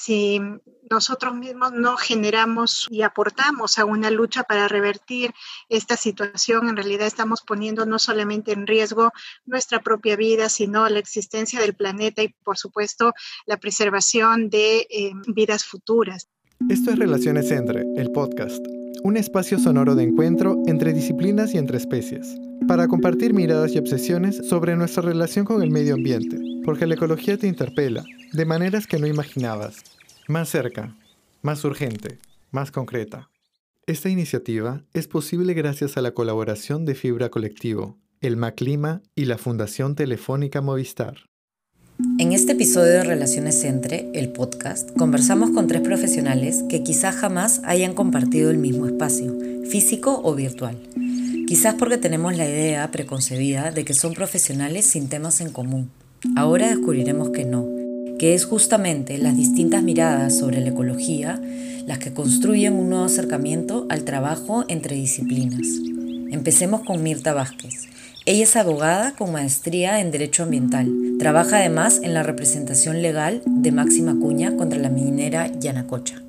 si nosotros mismos no generamos y aportamos a una lucha para revertir esta situación, en realidad estamos poniendo no solamente en riesgo nuestra propia vida, sino la existencia del planeta y, por supuesto, la preservación de eh, vidas futuras. Esto es Relaciones Entre, el podcast, un espacio sonoro de encuentro entre disciplinas y entre especies, para compartir miradas y obsesiones sobre nuestra relación con el medio ambiente, porque la ecología te interpela, de maneras que no imaginabas. Más cerca, más urgente, más concreta. Esta iniciativa es posible gracias a la colaboración de Fibra Colectivo, el Maclima y la Fundación Telefónica Movistar. En este episodio de Relaciones Entre, el podcast, conversamos con tres profesionales que quizás jamás hayan compartido el mismo espacio, físico o virtual. Quizás porque tenemos la idea preconcebida de que son profesionales sin temas en común. Ahora descubriremos que no que es justamente las distintas miradas sobre la ecología las que construyen un nuevo acercamiento al trabajo entre disciplinas. Empecemos con Mirta Vázquez. Ella es abogada con maestría en Derecho Ambiental. Trabaja además en la representación legal de Máxima Cuña contra la minera Yanacocha.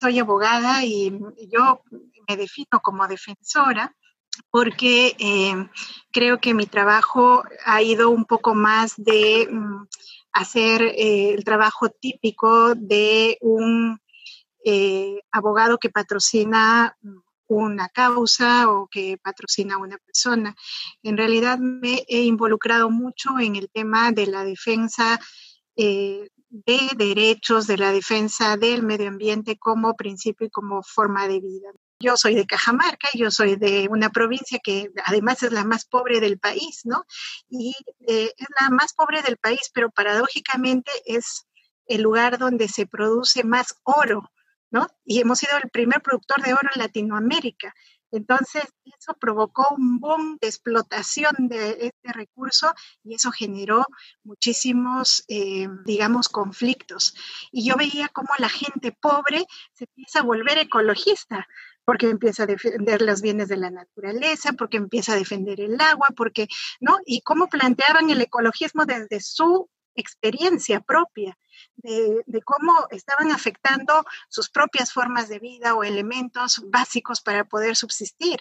Soy abogada y yo me defino como defensora porque eh, creo que mi trabajo ha ido un poco más de mm, hacer eh, el trabajo típico de un eh, abogado que patrocina una causa o que patrocina a una persona. En realidad me he involucrado mucho en el tema de la defensa eh, de derechos, de la defensa del medio ambiente como principio y como forma de vida. Yo soy de Cajamarca, yo soy de una provincia que además es la más pobre del país, ¿no? Y eh, es la más pobre del país, pero paradójicamente es el lugar donde se produce más oro, ¿no? Y hemos sido el primer productor de oro en Latinoamérica. Entonces, eso provocó un boom de explotación de este recurso y eso generó muchísimos, eh, digamos, conflictos. Y yo veía cómo la gente pobre se empieza a volver ecologista, porque empieza a defender los bienes de la naturaleza, porque empieza a defender el agua, porque, ¿no? Y cómo planteaban el ecologismo desde su experiencia propia, de, de, cómo estaban afectando sus propias formas de vida o elementos básicos para poder subsistir.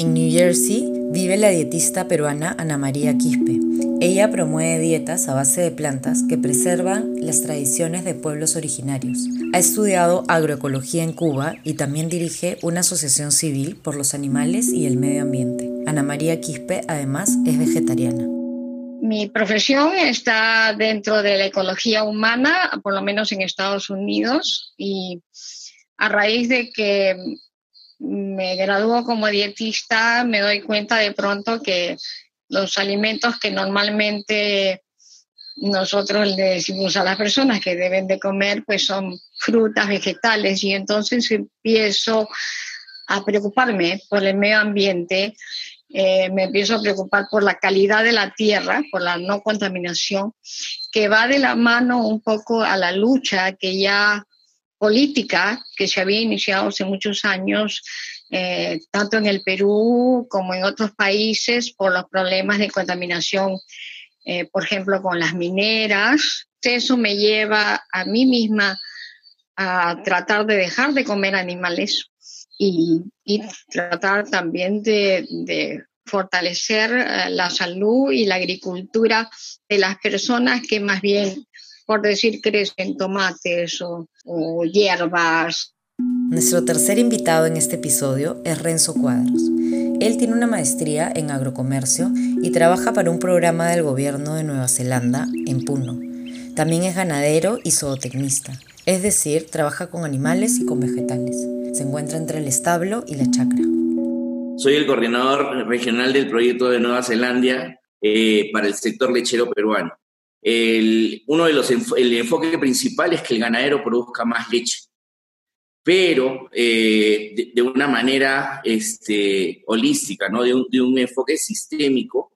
En New Jersey vive la dietista peruana Ana María Quispe. Ella promueve dietas a base de plantas que preservan las tradiciones de pueblos originarios. Ha estudiado agroecología en Cuba y también dirige una asociación civil por los animales y el medio ambiente. Ana María Quispe además es vegetariana. Mi profesión está dentro de la ecología humana, por lo menos en Estados Unidos, y a raíz de que me graduó como dietista, me doy cuenta de pronto que los alimentos que normalmente nosotros le decimos a las personas que deben de comer, pues son frutas, vegetales, y entonces empiezo a preocuparme por el medio ambiente, eh, me empiezo a preocupar por la calidad de la tierra, por la no contaminación, que va de la mano un poco a la lucha que ya política que se había iniciado hace muchos años, eh, tanto en el Perú como en otros países, por los problemas de contaminación, eh, por ejemplo, con las mineras. Eso me lleva a mí misma a tratar de dejar de comer animales y, tratar también de, fortalecer eh, la salud y la agricultura de las personas que más bien por decir, crecen tomates o, hierbas. Nuestro tercer invitado en este episodio es Renzo Cuadros. Él tiene una maestría en agrocomercio y trabaja para un programa del gobierno de Nueva Zelanda en Puno. También es ganadero y zootecnista, es decir, trabaja con animales y con vegetales. Se encuentra entre el establo y la chacra. Soy el coordinador regional del proyecto de Nueva Zelanda eh, para el sector lechero peruano. El, uno de los el enfoque principal es que el ganadero produzca más leche, pero eh, de, una manera este, holística, ¿no? de, un, enfoque sistémico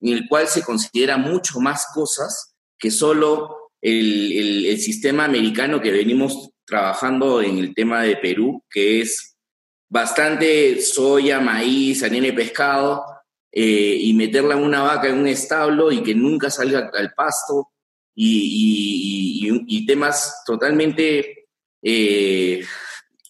en el cual se considera mucho más cosas que solo el, el sistema americano que venimos trabajando en el tema de Perú, que es bastante soya, maíz, harina y pescado, eh, y meterla en una vaca en un establo y que nunca salga al pasto y, temas totalmente, eh,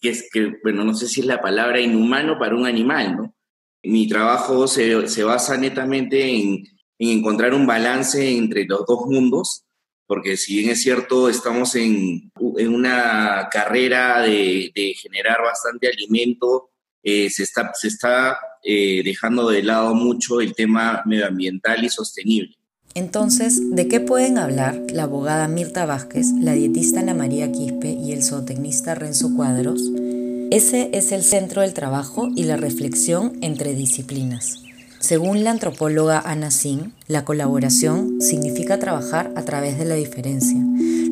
que, es, que, bueno, no sé si es la palabra inhumano para un animal, ¿no? Mi trabajo se, se basa netamente en, en encontrar un balance entre los dos mundos, porque si bien es cierto, estamos en, en una carrera de, de, generar bastante alimento, eh, se está, eh, dejando de lado mucho el tema medioambiental y sostenible. Entonces, ¿de qué pueden hablar la abogada Mirta Vázquez, la dietista Ana María Quispe y el zootecnista Renzo Cuadros? Ese es el centro del trabajo y la reflexión entre disciplinas. Según la antropóloga Ana Singh, la colaboración significa trabajar a través de la diferencia,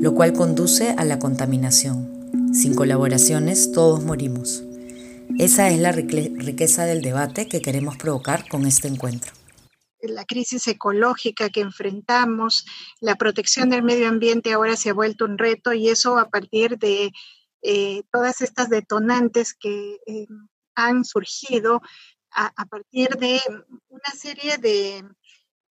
lo cual conduce a la contaminación. Sin colaboraciones todos morimos. Esa es la riqueza del debate que queremos provocar con este encuentro. La crisis ecológica que enfrentamos, la protección del medio ambiente ahora se ha vuelto un reto y eso a partir de eh, todas estas detonantes que eh, han surgido a, partir de una serie de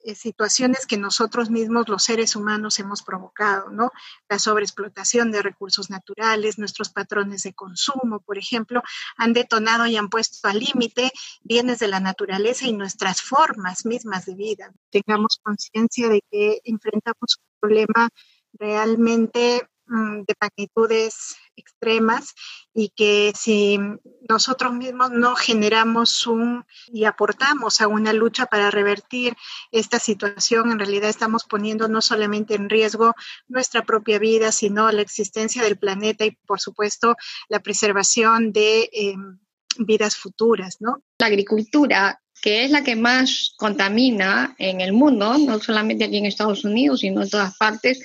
eh, situaciones que nosotros mismos, los seres humanos, hemos provocado, ¿no? La sobreexplotación de recursos naturales, nuestros patrones de consumo, por ejemplo, han detonado y han puesto al límite bienes de la naturaleza y nuestras formas mismas de vida. Tengamos conciencia de que enfrentamos un problema realmente de magnitudes extremas y que si nosotros mismos no generamos un y aportamos a una lucha para revertir esta situación, en realidad estamos poniendo no solamente en riesgo nuestra propia vida, sino la existencia del planeta y por supuesto la preservación de em, vidas futuras, ¿no? La agricultura que es la que más contamina en el mundo, no solamente aquí en Estados Unidos, sino en todas partes,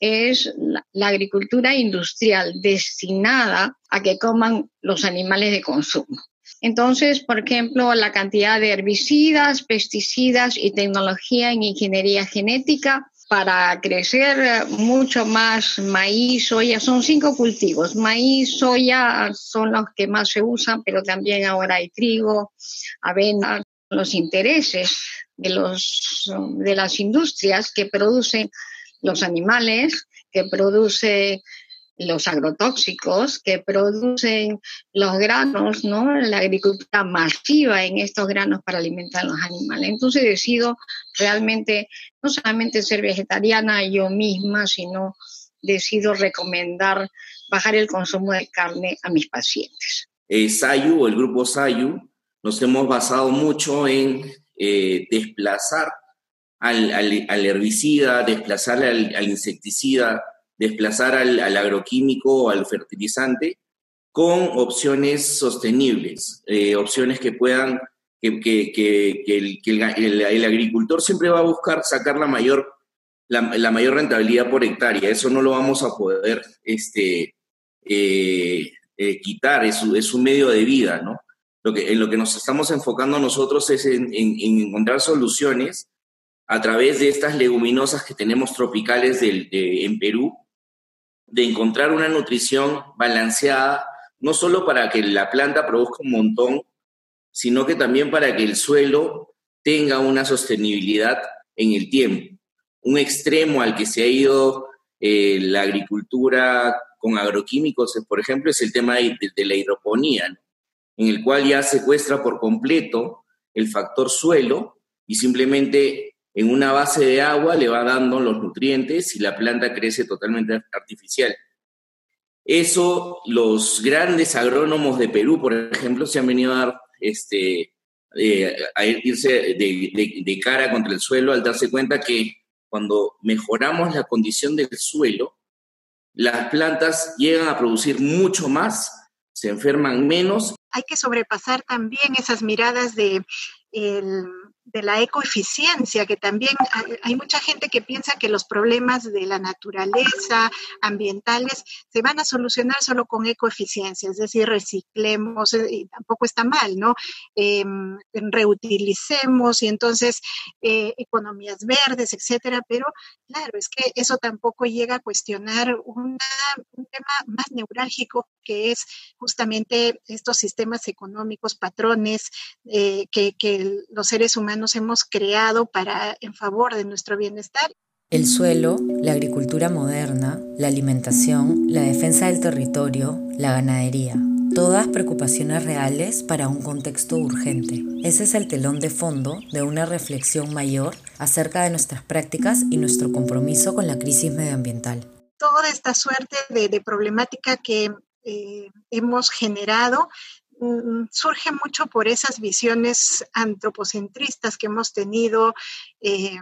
es la, agricultura industrial destinada a que coman los animales de consumo. Entonces, por ejemplo, la cantidad de herbicidas, pesticidas y tecnología en ingeniería genética para crecer mucho más maíz, soya, son cinco cultivos. Maíz, soya son los que más se usan, pero también ahora hay trigo, avena, los intereses de, los, de las industrias que producen los animales, que produce los agrotóxicos, que producen los granos, ¿no? La agricultura masiva en estos granos para alimentar a los animales. Entonces decido realmente no solamente ser vegetariana yo misma, sino decido recomendar bajar el consumo de carne a mis pacientes. Eh, SAYU, el grupo SAYU, nos hemos basado mucho en eh, desplazar al, herbicida, desplazar al, insecticida, desplazar al, agroquímico o al fertilizante con opciones sostenibles, eh, opciones que puedan, que, el, agricultor siempre va a buscar sacar la mayor, la, mayor rentabilidad por hectárea. Eso no lo vamos a poder este, eh, eh, quitar, es, es un medio de vida, ¿no? Lo que, en lo que nos estamos enfocando nosotros es en encontrar soluciones a través de estas leguminosas que tenemos tropicales en Perú, de encontrar una nutrición balanceada, no solo para que la planta produzca un montón, sino que también para que el suelo tenga una sostenibilidad en el tiempo. Un extremo al que se ha ido eh, la agricultura con agroquímicos, por ejemplo, es el tema de, de la hidroponía, en el cual ya secuestra por completo el factor suelo y simplemente en una base de agua le va dando los nutrientes y la planta crece totalmente artificial. Eso los grandes agrónomos de Perú, por ejemplo, se han venido a dar este, eh, a irse de, de, cara contra el suelo al darse cuenta que cuando mejoramos la condición del suelo, las plantas llegan a producir mucho más, se enferman menos. Hay que sobrepasar también esas miradas de el de la ecoeficiencia, que también hay, mucha gente que piensa que los problemas de la naturaleza, ambientales, se van a solucionar solo con ecoeficiencia, es decir, reciclemos, eh, y tampoco está mal, ¿no? Em, reutilicemos y entonces eh, economías verdes, etcétera, pero claro, es que eso tampoco llega a cuestionar un tema más neurálgico que es justamente estos sistemas económicos, patrones eh, que los seres humanos nos hemos creado para en favor de nuestro bienestar. El suelo, la agricultura moderna, la alimentación, la defensa del territorio, la ganadería, todas preocupaciones reales para un contexto urgente. Ese es el telón de fondo de una reflexión mayor acerca de nuestras prácticas y nuestro compromiso con la crisis medioambiental. Toda esta suerte de, problemática que eh, hemos generado surge mucho por esas visiones antropocentristas que hemos tenido eh,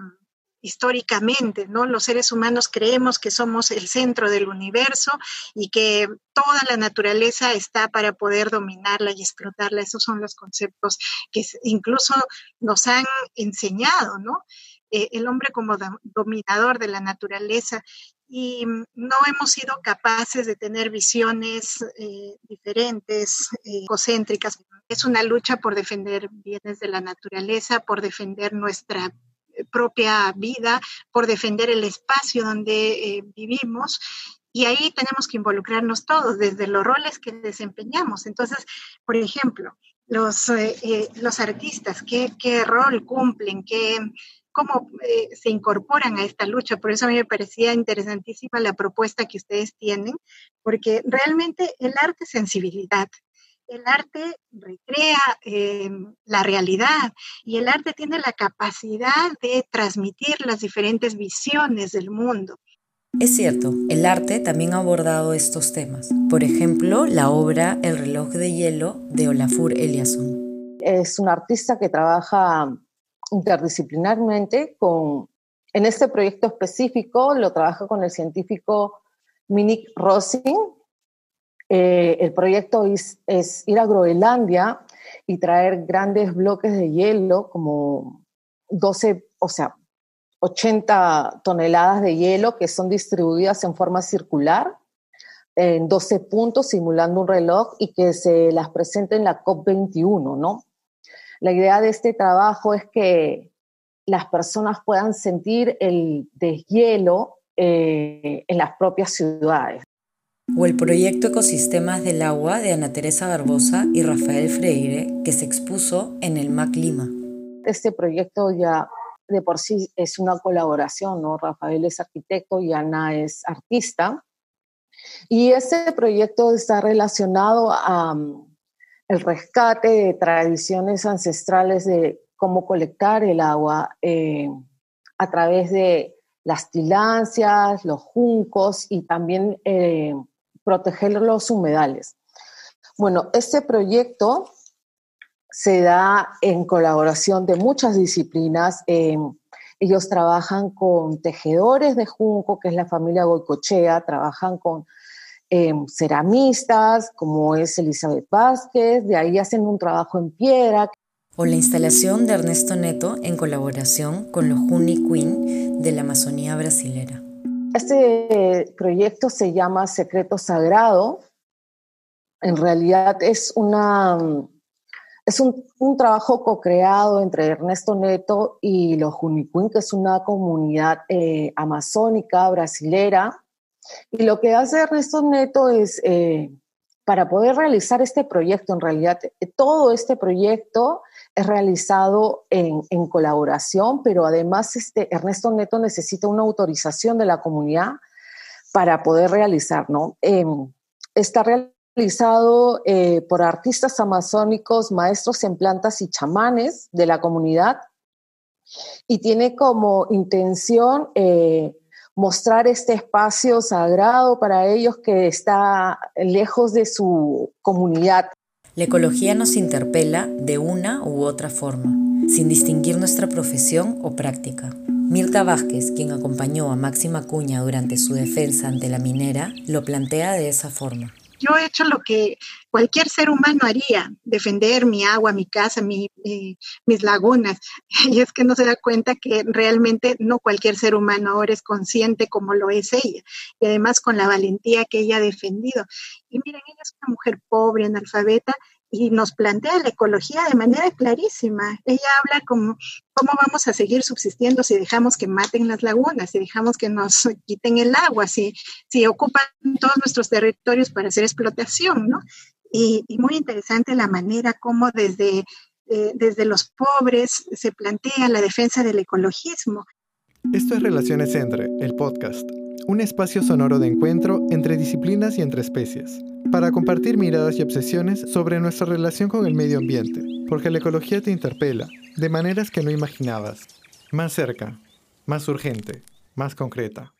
históricamente, ¿no? Los seres humanos creemos que somos el centro del universo y que toda la naturaleza está para poder dominarla y explotarla. Esos son los conceptos que incluso nos han enseñado, ¿no? Eh, el hombre como dominador de la naturaleza y no hemos sido capaces de tener visiones eh, diferentes, eh, egocéntricas. Es una lucha por defender bienes de la naturaleza, por defender nuestra propia vida, por defender el espacio donde eh, vivimos. Y ahí tenemos que involucrarnos todos, desde los roles que desempeñamos. Entonces, por ejemplo, los, eh, eh, los artistas, ¿qué, ¿qué, rol cumplen? ¿Qué, ¿Cómo se incorporan a esta lucha? Por eso a mí me parecía interesantísima la propuesta que ustedes tienen, porque realmente el arte es sensibilidad, el arte recrea em, la realidad y el arte tiene la capacidad de transmitir las diferentes visiones del mundo. Es cierto, el arte también ha abordado estos temas. Por ejemplo, la obra El reloj de hielo de Olafur Eliasson. Es un artista que trabaja interdisciplinarmente con, en este proyecto específico, lo trabaja con el científico Minik Rosing, eh, el proyecto es, ir a Groenlandia y traer grandes bloques de hielo, como 12, o sea, 80 toneladas de hielo que son distribuidas en forma circular en 12 puntos simulando un reloj y que se las presente en la COP21, ¿no? La idea de este trabajo es que las personas puedan sentir el deshielo eh, en las propias ciudades o el proyecto Ecosistemas del Agua de Ana Teresa Barbosa y Rafael Freire, que se expuso en el MAC Lima. Este proyecto ya de por sí es una colaboración, ¿no? Rafael es arquitecto y Ana es artista. Y este proyecto está relacionado a el rescate de tradiciones ancestrales de cómo colectar el agua eh, a través de las tilancias, los juncos y también eh, proteger los humedales. Bueno, este proyecto se da en colaboración de muchas disciplinas. Em, ellos trabajan con tejedores de junco, que es la familia Goicochea, trabajan con em, ceramistas, como es Elizabeth Vázquez, de ahí hacen un trabajo en piedra. O la instalación de Ernesto Neto en colaboración con los Juni Queen de la Amazonía brasilera. Este proyecto se llama Secreto Sagrado. En realidad es, una, es un, trabajo co-creado entre Ernesto Neto y los Junicuín, que es una comunidad eh, amazónica brasilera. Y lo que hace Ernesto Neto es, eh, para poder realizar este proyecto, en realidad, todo este proyecto es realizado en, colaboración, pero además este, Ernesto Neto necesita una autorización de la comunidad para poder realizar, ¿no? Em, está realizado eh, por artistas amazónicos, maestros en plantas y chamanes de la comunidad y tiene como intención eh, mostrar este espacio sagrado para ellos que está lejos de su comunidad. La ecología nos interpela de una u otra forma, sin distinguir nuestra profesión o práctica. Mirta Vázquez, quien acompañó a Máxima Cuña durante su defensa ante la minera, lo plantea de esa forma. Yo he hecho lo que cualquier ser humano haría, defender mi agua, mi casa, mi, eh, mis lagunas. Y es que no se da cuenta que realmente no cualquier ser humano ahora es consciente como lo es ella. Y además con la valentía que ella ha defendido. Y miren, ella es una mujer pobre, analfabeta, y nos plantea la ecología de manera clarísima. Ella habla como cómo vamos a seguir subsistiendo si dejamos que maten las lagunas, si dejamos que nos quiten el agua, si, si ocupan todos nuestros territorios para hacer explotación, ¿no? Y, muy interesante la manera como desde, eh, desde los pobres se plantea la defensa del ecologismo. Esto es Relaciones Entre, el podcast, un espacio sonoro de encuentro entre disciplinas y entre especies, para compartir miradas y obsesiones sobre nuestra relación con el medio ambiente, porque la ecología te interpela de maneras que no imaginabas, más cerca, más urgente, más concreta.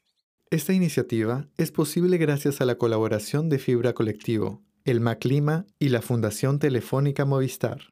Esta iniciativa es posible gracias a la colaboración de Fibra Colectivo, el Maclima y la Fundación Telefónica Movistar.